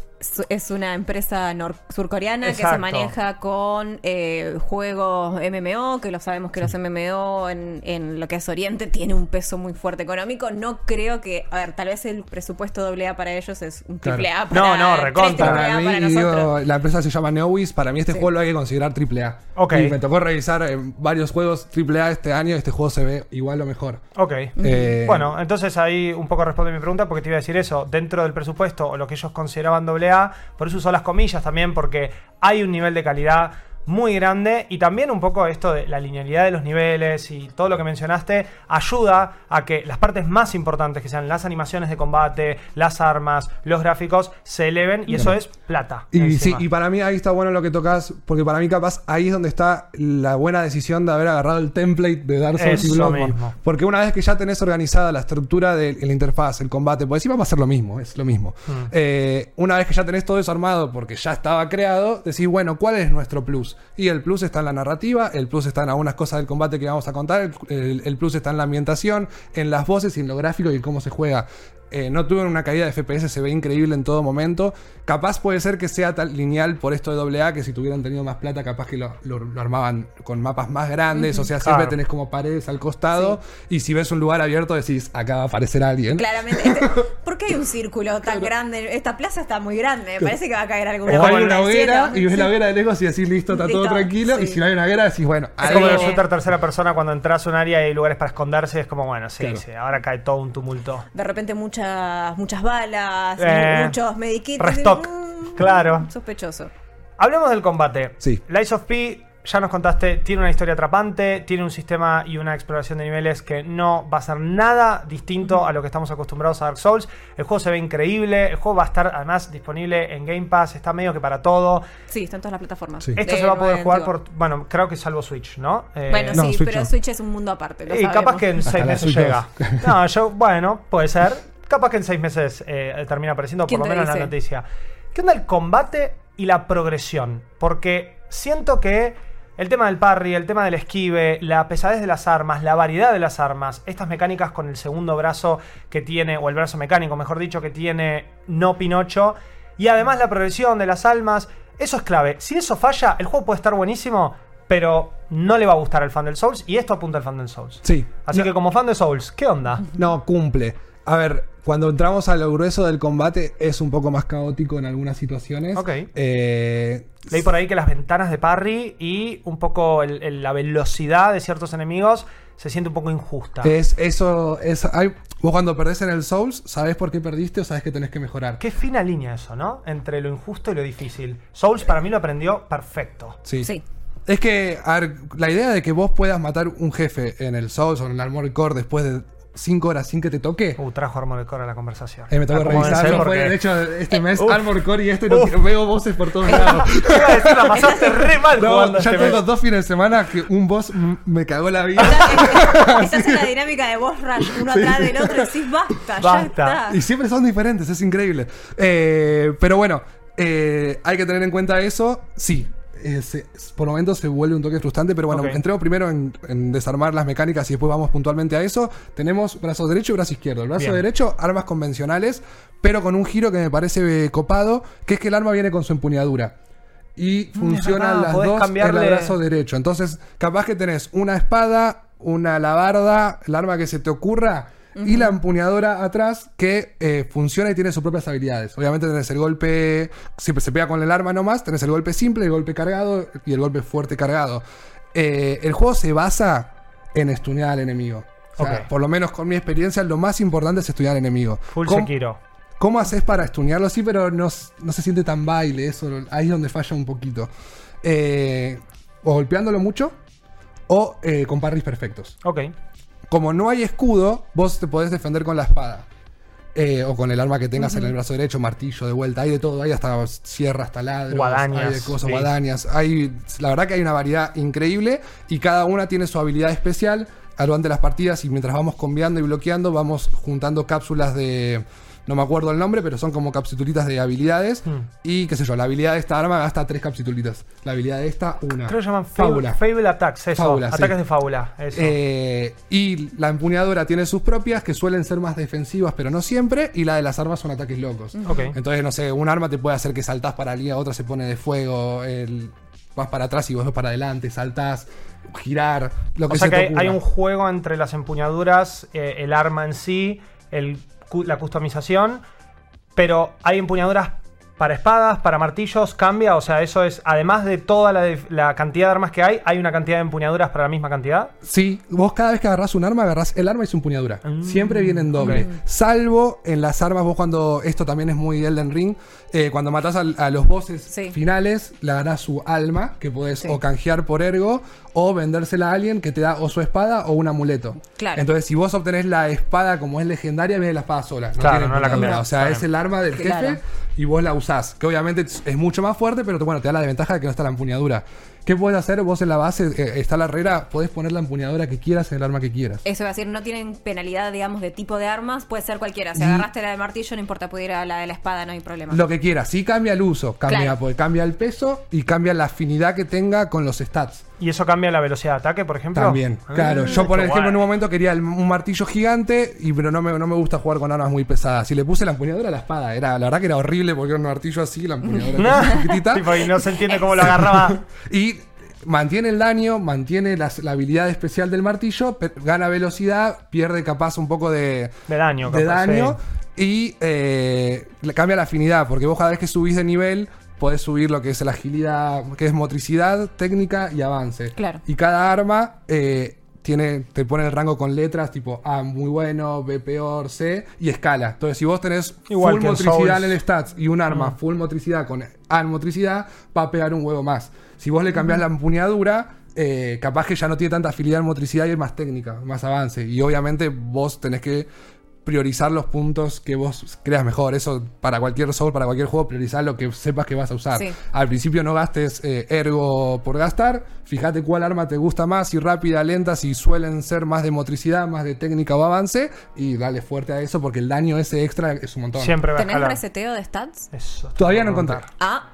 C: es- una empresa nor- surcoreana que se maneja con eh, juegos MMO, que lo sabemos que los MMO en, en lo que es Oriente tiene un peso muy fuerte económico. No creo que, a ver, tal vez el presupuesto AA para ellos es un
A: Claro.
C: triple A
B: No,
C: para
B: no,
C: tres
B: recontra.
C: triple A
A: Para mí,
C: para
A: digo,
C: nosotros.
A: la empresa se llama Neowis. Para mí este
C: Sí.
A: juego lo hay que considerar AAA.
B: Ok.
A: Y me tocó revisar eh, varios juegos AAA este año este juego se ve igual o mejor.
B: Ok.
A: Eh,
B: Bueno, entonces ahí un poco responde mi pregunta porque te iba a decir eso. Dentro del presupuesto o lo que ellos consideraban Por eso usó las comillas también porque hay un nivel de calidad muy grande y también un poco esto de la linealidad de los niveles y todo lo que mencionaste ayuda a que las partes más importantes que sean las animaciones de combate, las armas, los gráficos se eleven y eso es plata.
A: Y
B: encima.
A: sí, y para mí ahí está bueno lo que tocas, porque para mí capaz ahí es donde está la buena decisión de haber agarrado el template de Dark Souls y
B: Eso
A: Bloodborne.
B: mismo.
A: Porque una vez que ya tenés organizada la estructura de la interfaz, el combate, pues encima va a ser lo mismo, es lo mismo.
B: Mm.
A: Eh, una vez que ya tenés todo eso armado, porque ya estaba creado, decís, bueno, ¿cuál es nuestro plus? Y el plus está en la narrativa, el plus está en algunas cosas del combate que vamos a contar, el, el- plus está en la ambientación, en las voces y en lo gráfico y en cómo se juega. Eh, no tuve una caída de FPS, se ve increíble en todo momento. Capaz puede ser que sea tal lineal por esto de AA, que si tuvieran tenido más plata, capaz que lo, lo- lo armaban con mapas más grandes. O sea, siempre tenés como paredes al costado. Y si ves un lugar abierto, decís, acá va a aparecer alguien.
C: Claramente. Este- <laughs> ¿Por qué hay un círculo tan grande? Esta plaza está muy grande. Me parece que va a caer alguna
A: O hay una hoguera y ves la hoguera de lejos y decís, listo, está todo tranquilo.
C: sí.
A: Y si no hay una hoguera, decís, bueno,
B: Es
A: ahí-
B: como el shooter tercera persona cuando entras a un área y hay lugares para esconderse. Es como, bueno, sí,
A: Claro.
B: sí, ahora cae todo un tumulto.
C: De repente muchas muchas balas,
B: Eh,
C: muchos medikits.
B: restock,
C: Mm,
B: claro.
C: Sospechoso.
B: Hablemos del combate.
A: Sí.
B: Lies of P, ya nos contaste, tiene una historia atrapante, tiene un sistema y una exploración de niveles que no va a ser nada distinto a lo que estamos acostumbrados a Dark Souls. El juego se ve increíble, el juego va a estar además disponible en Game Pass, está medio que para todo.
C: Sí, está en todas las plataformas.
A: Sí.
B: Esto
C: De
B: se va a poder jugar por, bueno, creo que salvo Switch, ¿no? Eh,
C: Bueno,
A: No,
C: sí,
A: Switch
C: pero
A: no.
C: Switch es un mundo aparte. lo
B: y capaz que en
A: Hasta
B: seis
A: la
B: meses
A: Switch
B: llega.
A: 2.
B: No, yo, bueno, puede ser. <laughs> Capaz que en seis meses eh, termina apareciendo, por
C: ¿Quién
B: lo menos la
C: dice?
B: noticia. ¿Qué onda el combate y la progresión? Porque siento que el tema del parry, el tema del esquive, la pesadez de las armas, la variedad de las armas, estas mecánicas con el segundo brazo que tiene, o el brazo mecánico, mejor dicho, que tiene no Pinocho, y además la progresión de las almas, eso es clave. Si eso falla, el juego puede estar buenísimo, pero no le va a gustar al fan del Souls, y esto apunta al fan del Souls.
A: Sí.
B: Así
A: No-
B: que como fan de Souls, ¿qué onda?
A: No, cumple. A ver, cuando entramos a lo grueso del combate es un poco más caótico en algunas situaciones.
B: Ok.
A: Eh,
B: Leí por ahí que las ventanas de parry y un poco el- el- la velocidad de ciertos enemigos se siente un poco injusta.
A: es eso, es, hay- vos cuando perdés en el Souls, sabés por qué perdiste o sabés que tenés que mejorar.
B: Qué fina línea eso, ¿no? Entre lo injusto y lo difícil. Souls para mí lo aprendió perfecto.
A: Sí.
C: Sí.
A: Es que, a ver, la idea de que vos puedas matar un jefe en el Souls o en el Armored Core después de 5 horas sin que te toque.
B: Uh, trajo Armored Core a la conversación.
A: Eh, me tengo que revisarlo.
B: porque-
A: fue, de hecho, este mes
B: Uf.
A: Armored Core y este no veo voces por todos lados. <laughs>
B: Te iba a decir, la pasaste re mal
A: No, ya
B: este
A: tengo
B: mes.
A: dos fines de semana que un boss me cagó la vida.
C: Estás, en la <laughs> dinámica de boss rush, uno atrás del otro, y decís basta, ya
B: Basta.
C: está.
A: Y siempre son diferentes, es increíble. Eh, pero bueno, eh, hay que tener en cuenta eso. Sí, eh, se- por momentos se vuelve un toque frustrante, pero bueno, entremos primero en, en desarmar las mecánicas y después vamos puntualmente a eso. Tenemos brazo derecho y brazo izquierdo. El brazo
B: Bien.
A: derecho, armas convencionales, pero con un giro que me parece eh, copado, que es que el arma viene con su empuñadura. Y funcionan
B: verdad,
A: las dos
B: cambiarle-
A: en el brazo derecho. Entonces, capaz que tenés una espada, una alabarda, el arma que se te ocurra, y la empuñadora atrás que eh, funciona y tiene sus propias habilidades. Obviamente tenés el golpe, siempre se pega con el arma nomás, tenés el golpe simple, el golpe cargado y el golpe fuerte cargado. Eh, el juego se basa en estunear al enemigo. O sea,
B: Ok.
A: Por lo menos con mi experiencia, lo más importante es estudiar al enemigo.
B: Full
A: ¿Cómo-
B: Sekiro.
A: ¿Cómo haces para estunearlo? Sí, pero no, no se siente tan baile, eso ahí es donde falla un poquito. Eh, o golpeándolo mucho, o eh, con parries perfectos.
B: Ok.
A: Como no hay escudo, vos te podés defender con la espada. Eh, o con el arma que tengas en el brazo derecho, martillo de vuelta, hay de todo, hay hasta sierra, hasta ladros,
B: Guadañas,
A: hay de cosas,
B: sí.
A: guadañas. Hay, la verdad que hay una variedad increíble y cada una tiene su habilidad especial. Durante las partidas y mientras vamos cambiando y bloqueando, vamos juntando cápsulas de, no me acuerdo el nombre, pero son como capsulitas de habilidades.
B: Hmm.
A: Y qué sé yo, la habilidad de esta arma gasta tres capsulitas. La habilidad de esta, una.
B: Creo que llaman
A: Fábula.
B: Fable Attacks, eso.
A: Fábula, sí.
B: Ataques de fábula. Eso.
A: Eh, y la empuñadura tiene sus propias, que suelen ser más defensivas, pero no siempre. Y la de las armas son ataques locos.
B: Ok.
A: Entonces, no sé, un arma te puede hacer que saltás para arriba, otra se pone de fuego, el- vas para atrás y vos vas para adelante, saltás, girar, lo que
B: o sea
A: se
B: que
A: te
B: hay, un juego entre las empuñaduras, eh, el arma en sí, el, la customización, pero hay empuñaduras para espadas, para martillos, cambia, o sea, eso es, además de toda la, cantidad de armas que hay, hay una cantidad de empuñaduras para la misma cantidad.
A: Sí, vos cada vez que agarrás un arma, agarrás el arma y su empuñadura. Siempre viene en doble. Salvo en las armas, vos cuando. Esto también es muy Elden Ring. eh, cuando matás a, los bosses
C: Sí.
A: finales, le agarrás su alma, que podés
C: Sí.
A: o canjear por ergo, o vendérsela a alguien que te da o su espada o un amuleto.
C: Claro.
A: Entonces, si vos obtenés la espada como es legendaria, viene la espada sola.
B: Claro,
A: tiene
B: no la cambiás.
A: O sea, es el arma del
C: Claro.
A: jefe y vos la usás. Que obviamente es mucho más fuerte, pero bueno, te da la desventaja de que no está la empuñadura. ¿Qué puedes hacer? Vos en la base, eh, está la herrera, podés poner la empuñadura que quieras en el arma que quieras.
C: Eso va a decir, no tienen penalidad, digamos, de tipo de armas, puede ser cualquiera. Si
A: Y-
C: agarraste la del martillo, no importa, pudiera la de la espada, no hay problema.
A: Lo que quieras. Sí cambia el uso, cambia,
C: Claro.
A: porque cambia el peso y cambia la afinidad que tenga con los stats.
B: Y eso cambia la velocidad de ataque, por ejemplo.
A: También,
B: Ah,
A: claro. Yo, por ejemplo, en un momento quería el- un martillo gigante, y pero no me, no me gusta jugar con armas muy pesadas. Y le puse la empuñadura a la espada. Era, la verdad que era horrible porque era un martillo así, la empuñadura <laughs> así chiquitita.
B: Tipo, y no se entiende cómo lo agarraba. <laughs>
A: Y mantiene el daño, mantiene las- la habilidad especial del martillo, gana velocidad, pierde capaz un poco de,
B: De daño,
A: de
B: capaz,
A: daño
B: sí.
A: y eh, cambia la afinidad, porque vos cada vez que subís de nivel podés subir lo que es la agilidad, que es motricidad, técnica y avance.
C: Claro.
A: Y cada arma eh, tiene, te pone el rango con letras tipo A muy bueno, B peor, C y escala. Entonces si vos tenés
B: Igual
A: full
B: en
A: motricidad en el stats y un arma
B: Mm.
A: full motricidad con A en motricidad, va a pegar un huevo más. Si vos le cambiás la empuñadura, eh, capaz que ya no tiene tanta agilidad en motricidad y es más técnica, más avance. Y obviamente vos tenés que priorizar los puntos que vos creas mejor. Eso para cualquier soul, para cualquier juego, priorizar lo que sepas que vas a usar.
C: Sí.
A: Al principio no gastes eh, ergo por gastar. Fíjate cuál arma te gusta más, si rápida, lenta, si suelen ser más de motricidad, más de técnica o avance. Y dale fuerte a eso porque el daño ese extra es un montón.
B: Siempre va
C: ¿Tenés reseteo de stats?
B: Eso,
A: Todavía no
B: preguntar.
C: Ah,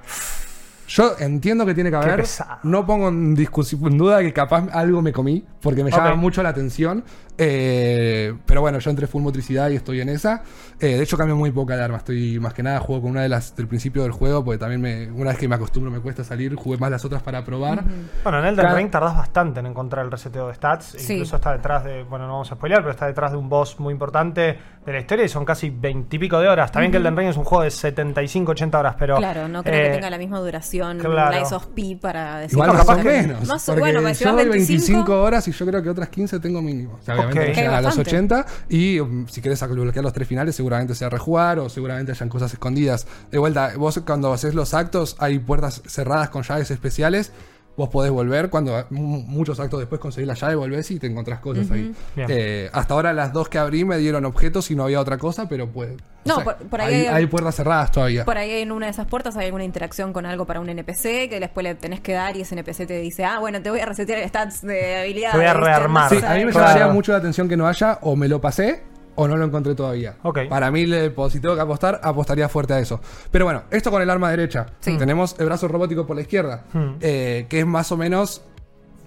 A: Yo entiendo que tiene que haber. No pongo en discusión en duda que capaz algo me comí, porque me llama mucho la atención. Eh, pero bueno, yo entré full motricidad y estoy en esa. Eh, de hecho, cambio muy poca de arma. Estoy más que nada juego con una de las del principio del juego, porque también me, una vez que me acostumbro me cuesta salir. Jugué más las otras para probar.
B: Bueno, en Elden
A: Cada-
B: Ring tardás bastante en encontrar el reseteo de stats.
C: Sí.
B: Incluso está detrás de, bueno, no vamos a spoilear, pero está detrás de un boss muy importante de la historia y son casi 20 y pico de horas. También que Elden Ring es un juego de 75, 80 horas, pero.
C: claro, no creo
B: eh,
C: que tenga la misma duración
B: claro.
C: Lies of P para decir
A: Igual
B: No,
A: más
B: capaz
A: o
B: que-
A: menos.
C: Más bueno, si
A: yo
C: vas
A: voy
C: 25
A: 25 horas y yo creo que otras 15 tengo mínimo. O sea, no llega a
C: bastante.
A: 80. Y um, si querés bloquear los tres finales, seguramente sea rejugar o seguramente hayan cosas escondidas. De vuelta, vos cuando haces los actos, hay puertas cerradas con llaves especiales. Vos podés volver cuando muchos actos después conseguís la llave, volvés y te encontrás cosas ahí. Eh, hasta ahora las dos que abrí me dieron objetos y no había otra cosa, pero pues.
C: No, por- por ahí
A: hay,
C: hay-
A: hay puertas cerradas todavía.
C: Por ahí en una de esas puertas hay alguna interacción con algo para un NPC que después le tenés que dar y ese NPC te dice, ah, bueno, te voy a resetear el stats de habilidad.
B: Te voy a rearmar.
A: Sí, a mí me
B: Claro.
A: llamaría mucho la atención que no haya, o me lo pasé, o no lo encontré todavía.
B: Ok.
A: Para mí, pues, si tengo que apostar, apostaría fuerte a eso. Pero bueno, esto con el arma derecha.
C: Sí.
A: Tenemos el brazo robótico por la izquierda,
B: Hmm.
A: eh, que es más o menos.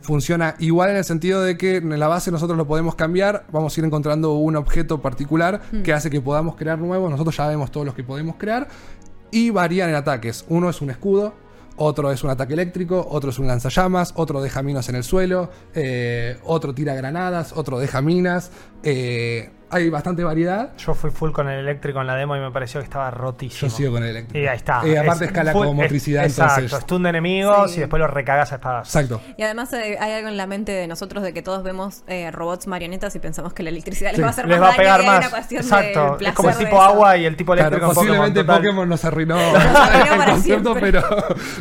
A: Funciona igual en el sentido de que en la base nosotros lo podemos cambiar, vamos a ir encontrando un objeto particular que hace que podamos crear nuevos, nosotros ya vemos todos los que podemos crear y varían en ataques. Uno es un escudo, otro es un ataque eléctrico, otro es un lanzallamas, otro deja minas en el suelo, eh, otro tira granadas, otro deja minas. eh, hay bastante variedad.
B: Yo fui full con el eléctrico en la demo y me pareció que estaba rotísimo.
A: Yo sigo con el eléctrico.
B: Y ahí está.
A: Y aparte
B: Es
A: escala
B: full-
A: como motricidad,
B: es- Exacto,
A: entonces.
B: stun de enemigos
C: Sí.
B: y después los recagas a espadas.
A: Exacto.
C: Y además eh, hay algo en la mente de nosotros de que todos vemos eh, robots marionetas y pensamos que la electricidad
A: Sí.
C: les va a hacer
B: Les
C: más
B: va a pegar
C: una
B: más.
C: cuestión
B: Exacto. Es como el tipo agua y el tipo
A: Claro,
B: eléctrico en
A: posiblemente
B: Pokémon.
A: Pokémon, nos arruinó <laughs> el concepto, pero,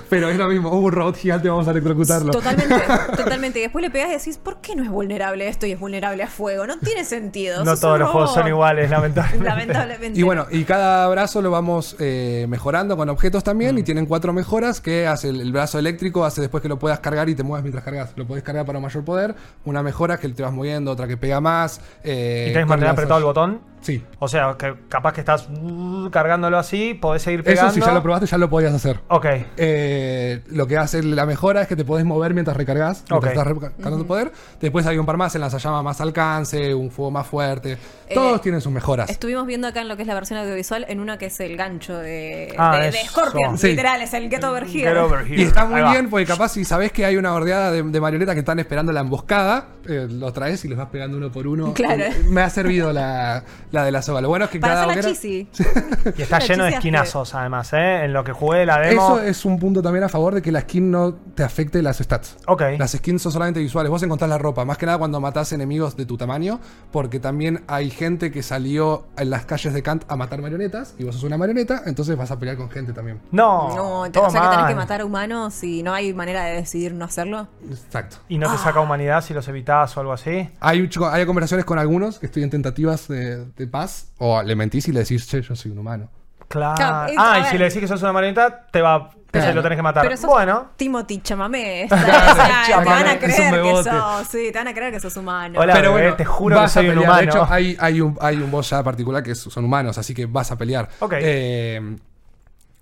A: pero es lo mismo. Hubo un robot gigante, vamos a electrocutarlo.
C: Totalmente, <laughs> totalmente. Y después le pegas y decís, ¿por qué no es vulnerable esto y es vulnerable a fuego? No tiene sentido.
B: No
C: sos
B: todos
C: un
B: los juegos son iguales, <laughs> lamentablemente.
C: Lamentablemente.
A: Y bueno, y cada brazo lo vamos eh, mejorando con objetos también.
B: Mm.
A: Y tienen cuatro mejoras que hace el, el brazo eléctrico, hace después que lo puedas cargar y te mueves mientras cargas. Lo puedes cargar para mayor poder. Una mejora que te vas moviendo, otra que pega más. eh,
B: ¿Y tenés mantener apretado el botón?
A: Sí.
B: O sea, que capaz que estás uh, cargándolo así, podés seguir
A: Eso
B: pegando.
A: si ya lo probaste, ya lo podías hacer.
B: Ok.
A: Eh, lo que hace la mejora es que te podés mover mientras recargas, mientras
B: Ok.
A: estás recargando poder. Después hay un par más en lanzallamas más alcance, un fuego más fuerte.
C: Eh,
A: Todos tienen sus mejoras.
C: Estuvimos viendo acá en lo que es la versión audiovisual, en una que es el gancho de,
B: Ah,
C: de, de
B: eso.
C: Scorpion.
A: Sí.
C: Literal, es el Get Over Here.
B: Get over here.
A: Y está muy bien porque capaz si sabés que hay una bordeada de, de marionetas que están esperando la emboscada, eh, los traes y los vas pegando uno por uno.
C: Claro.
A: Eh, Me ha servido la, la de la soga. Lo bueno es que
C: Para
A: cada
C: hacer la
A: hoguera-
C: cheesy. <laughs>
B: Y está
C: La
B: lleno de
C: chiseaste.
B: esquinazos, además, ¿eh? En lo que jugué la demo.
A: Eso es un punto también a favor de que la skin no te afecte las stats.
B: Ok.
A: Las skins son solamente visuales. Vos encontrás la ropa, más que nada cuando matás enemigos de tu tamaño, porque también hay gente que salió en las calles de Kant a matar marionetas, y vos sos una marioneta, entonces vas a pelear con gente también.
B: No.
C: No, te,
B: todo
C: o sea que tenés
B: mal.
C: que matar a humanos y no hay manera de decidir no hacerlo.
A: Exacto.
B: Y no te
C: Ah.
B: saca humanidad si los evitás o algo así.
A: Hay, un chico- hay conversaciones con algunos que estoy en tentativas de, de paz, o le mentís y le decís, che, yo soy un humano.
B: Claro. Ah, y si le decís que sos una marioneta, te va. Te
A: Claro.
B: lo tenés que matar.
C: Pero sos
B: Bueno.
C: Timothy Chamamé. <laughs> o sea, te van a
A: es un
C: creer que sos. Sí, te van a creer que sos humano.
B: Hola. bebé, te juro que soy un humano.
A: De hecho, hay, hay, un, hay un boss ya particular que son humanos, así que vas a pelear.
B: Ok.
A: Eh,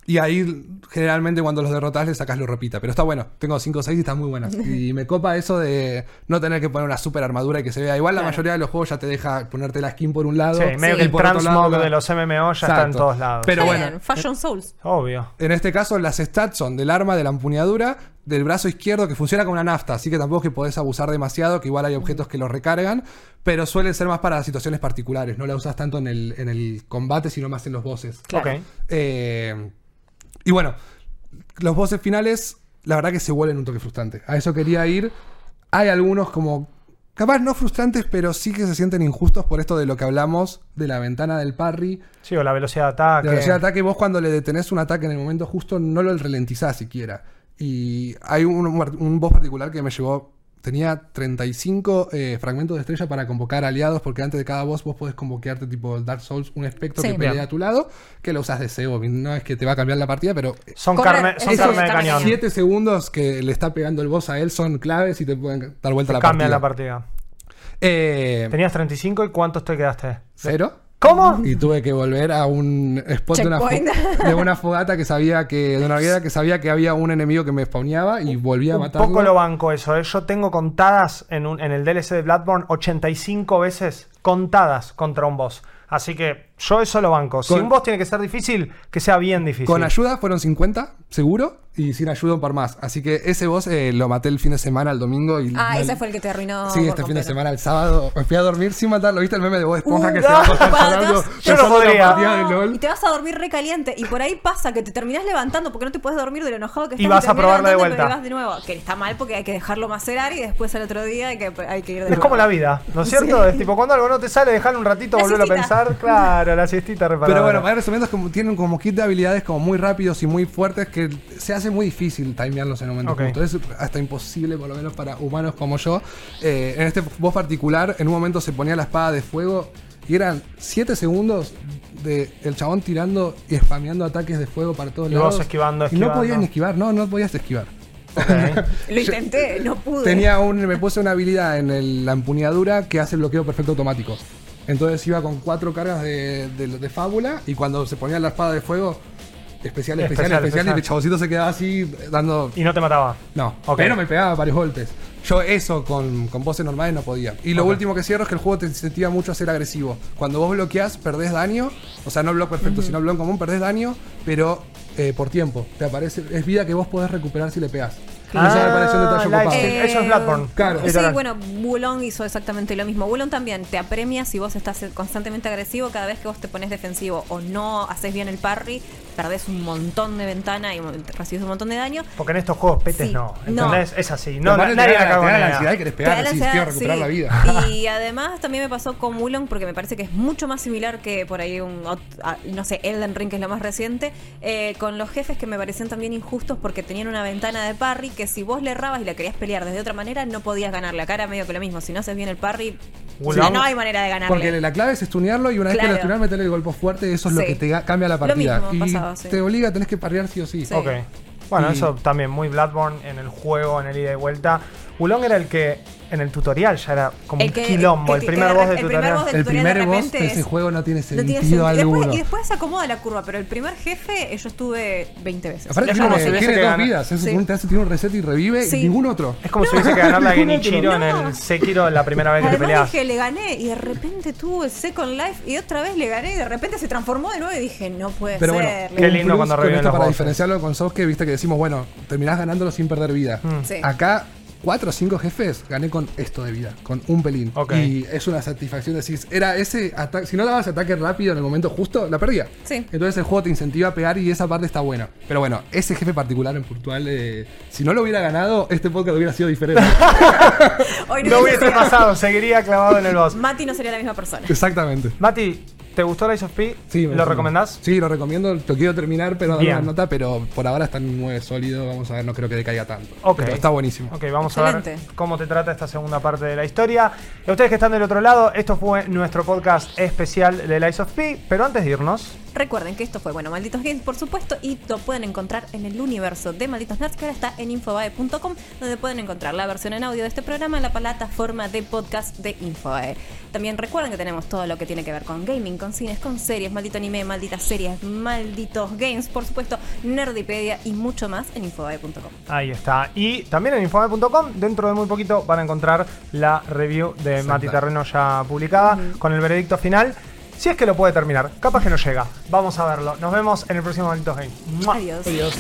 A: y ahí, generalmente, cuando los derrotas, le sacas lo repita. Pero está bueno. Tengo 5 o 6 y están muy buenas. Y me copa eso de no tener que poner una super armadura y que se vea. Igual la
C: Claro.
A: mayoría de los juegos ya te deja ponerte la skin por un lado.
B: Sí, medio
A: y
B: que el transmog de los MMO ya está en
A: Exacto.
B: todos lados.
A: Pero bueno.
C: Fashion Souls.
B: Obvio.
A: En este caso, las stats son del arma, de la empuñadura, del brazo izquierdo, que funciona como una nafta, así que tampoco es que podés abusar demasiado, que igual hay objetos que lo recargan, pero suelen ser más para situaciones particulares. No la usas tanto en el, en el combate, sino más en los bosses.
C: Claro.
B: Ok.
A: Eh, y bueno, los bosses finales, la verdad que se vuelven un toque frustrante. A eso quería ir. Hay algunos como. Capaz no frustrantes, pero sí que se sienten injustos por esto de lo que hablamos de la ventana del parry.
B: Sí, o la velocidad de ataque.
A: La velocidad de ataque, vos cuando le detenés un ataque en el momento justo, no lo ralentizás siquiera. Y hay un, un boss particular que me llevó. Tenía 35 eh, fragmentos de estrella para convocar aliados, porque antes de cada boss vos podés convoquearte tipo Dark Souls, un espectro
C: Sí.
A: que pelea a tu lado, que lo usas de cebo. No es que te va a cambiar la partida, pero
B: Son, carne, son carne de cañón.
C: cañón.
A: 7 segundos que le está pegando el boss a él son claves y te pueden dar vuelta la
B: Cambian
A: partida.
B: la partida.
A: Eh,
B: Tenías 35 y ¿cuántos te quedaste?
A: ¿Cero?
B: ¿Cómo?
A: Y tuve que volver a un spot de una, de <laughs> fogata que sabía que. de una hoguera que sabía que había un enemigo que me spawneaba y volví a
B: Un
A: matarlo.
B: poco lo banco eso. ¿eh? Yo tengo contadas en, un- en el DLC de Bloodborne 85 veces contadas contra un boss. Así que yo eso lo banco. Si
A: Con-
B: un boss tiene que ser difícil, que sea bien difícil.
A: Con ayuda fueron 50, seguro, y sin ayuda un par más. Así que ese boss eh, lo maté el fin de semana, el domingo. Y
C: Ah,
A: y
C: ese fue el que te arruinó.
A: Sí, este fin de semana, el sábado, me fui a dormir sin matarlo. ¿Viste el meme de Bob Esponja
C: Uh,
A: que
C: no,
A: se va a acostar llorando?
B: Yo no podría.
C: Y te vas a dormir recaliente. Y por ahí pasa que te terminás levantando porque no te puedes dormir de lo enojado que
B: Y
C: estás.
B: vas
C: te
B: a probarla de vuelta.
C: pero vas de nuevo. Que está mal porque hay que dejarlo macerar y después al otro día hay que, hay que ir de
B: Es
C: nuevo.
B: como la vida, ¿no es cierto?
C: Sí.
B: Es tipo, cuando algo no te sale, dejarlo un ratito, volverlo a pensar. Claro, la siestita reparadora.
A: Pero bueno, resumiendo, es como, tienen como kit de habilidades como muy rápidos y muy fuertes que se hace muy difícil timearlos en el momento
B: Ok.
A: justo. Es hasta imposible, por lo menos para humanos como yo. Eh, en este boss particular, en un momento se ponía la espada de fuego y eran 7 segundos de el chabón tirando y spameando ataques de fuego para todos
B: Y vos
A: lados.
B: esquivando,
A: Y no podías ni esquivar, no, no podías esquivar.
B: Ok. <laughs>
C: Lo intenté, no pude.
A: Tenía un, me puse una habilidad en el- la empuñadura que hace bloqueo perfecto automático. Entonces iba con cuatro cargas de, de- de fábula y cuando se ponía la espada de fuego, especial, especial,
B: Especial,
A: especial,
B: especial.
A: y el chaboncito se quedaba así dando...
B: Y no te mataba.
A: No,
B: Ok.
A: pero me pegaba varios golpes. Yo eso con, con voces normales no podía. Y lo último que cierro es que el juego te incentiva mucho a ser agresivo. Cuando vos bloqueás, perdés daño. O sea, no block perfecto, sino block común, perdés daño, pero eh, por tiempo. Te aparece, es vida que vos podés recuperar si le pegás.
C: Claro.
A: Esa
B: Ah, like- Eso es Bloodborne.
A: Claro.
C: Sí,
B: Literal.
C: bueno, Wulong hizo exactamente lo mismo. Wulong también te apremia si vos estás constantemente agresivo. Cada vez que vos te pones defensivo o no haces bien el parry, perdés un montón de ventana y recibes un montón de daño.
B: Porque en estos juegos petes
C: Sí,
B: no.
C: no.
B: ¿Entendés? Es así. No, nadie la
A: la, ansiedad y querés pegar, decís,
C: ansiedad,
A: quiero recuperar
C: sí.
A: la vida. <laughs>
C: Y además también me pasó con Wulong porque me parece que es mucho más similar que por ahí un, no sé, Elden Ring que es lo más reciente, eh, con los jefes que me parecían también injustos porque tenían una ventana de parry que si vos le errabas y la querías pelear desde otra manera no podías ganarle. Acá era medio que lo mismo, si no haces bien el parry,
B: Wulong-
C: no hay manera de ganarle.
A: Porque la clave es estunearlo y una vez que lo estuneas, meterle el golpe fuerte, eso es lo que te cambia la partida.
C: mismo
A: y
C: sí.
A: te obliga, tenés que parrear sí o sí.
C: Sí.
B: Ok. Bueno,
A: Y-
B: eso también muy Bloodborne en el juego, en el ida y vuelta. Wulong era el que en el tutorial ya era como
C: El
B: un quilombo,
C: que-
B: el primer
C: de-
B: del tutorial.
C: del
A: El
C: tutorial
A: primer
C: repente
A: de ese
C: es-
A: juego no tiene
C: No
A: sentido
C: tiene sentido. Y
A: alguno.
C: después, y después se acomoda la curva, pero el primer jefe eh, yo estuve 20 veces.
A: Aparte
B: Es como si hubiese
A: tiene dos
B: ganar-
A: vidas. Es
C: Sí.
A: un, te hace tiene un reset y revive
C: Sí.
A: y ningún otro.
B: Es como si hubiese que ganar la. Genichiro en
C: No.
B: el Sekiro la primera vez que te
C: Además
B: peleas.
C: dije, le gané y de repente tuvo el Second Life y otra vez le gané y de repente se transformó de nuevo y dije, no puede
A: Pero bueno,
C: ser.
B: Qué lindo cuando reviven los
A: para diferenciarlo con Souls que viste que decimos, bueno, terminás ganándolo sin perder vida.
B: Mm.
A: Acá, cuatro o cinco jefes gané con esto de vida, con un pelín.
B: Ok.
A: Y es una satisfacción decir, era ese ataque, si no dabas ataque rápido en el momento justo, la perdía.
C: Sí.
A: Entonces el juego te incentiva a pegar y esa parte está buena. Pero bueno, ese jefe particular en Puntual, eh, si no lo hubiera ganado, este podcast hubiera sido diferente. <laughs> <laughs>
C: Hoy
B: No hubiese
C: sería-
B: pasado, seguiría clavado en el boss.
C: Mati no sería la misma persona.
A: Exactamente.
B: Mati, ¿te gustó Lies of P?
A: Sí, me
B: ¿Lo recomendás?
A: Sí, lo recomiendo. Lo quiero terminar, pero dar una nota, pero por ahora está en 9 sólido. Vamos a ver, no creo que decaiga tanto.
B: Ok.
A: Pero está buenísimo.
B: Ok, vamos a ver cómo te trata esta segunda parte de la historia. Y a ustedes que están del otro lado, esto fue nuestro podcast especial de Lies of P. Pero antes de irnos,
C: Recuerden que esto fue, bueno, Malditos Games, por supuesto, y lo pueden encontrar en el universo de Malditos Nerds, que ahora está en infobae.com, donde pueden encontrar la versión en audio de este programa en la plataforma de podcast de Infobae. También recuerden que tenemos todo lo que tiene que ver con gaming, con cines, con series, maldito anime, malditas series, malditos games, por supuesto, Nerdipedia y mucho más en infobae.com.
B: ahí está. Y también en infome.com, dentro de muy poquito van a encontrar la review de Mati Terreno ya publicada con el veredicto final. Si es que lo puede terminar, capaz que no llega. Vamos a verlo. Nos vemos en el próximo Malditos Game. ¡Mua!
C: Adiós.
A: Adiós.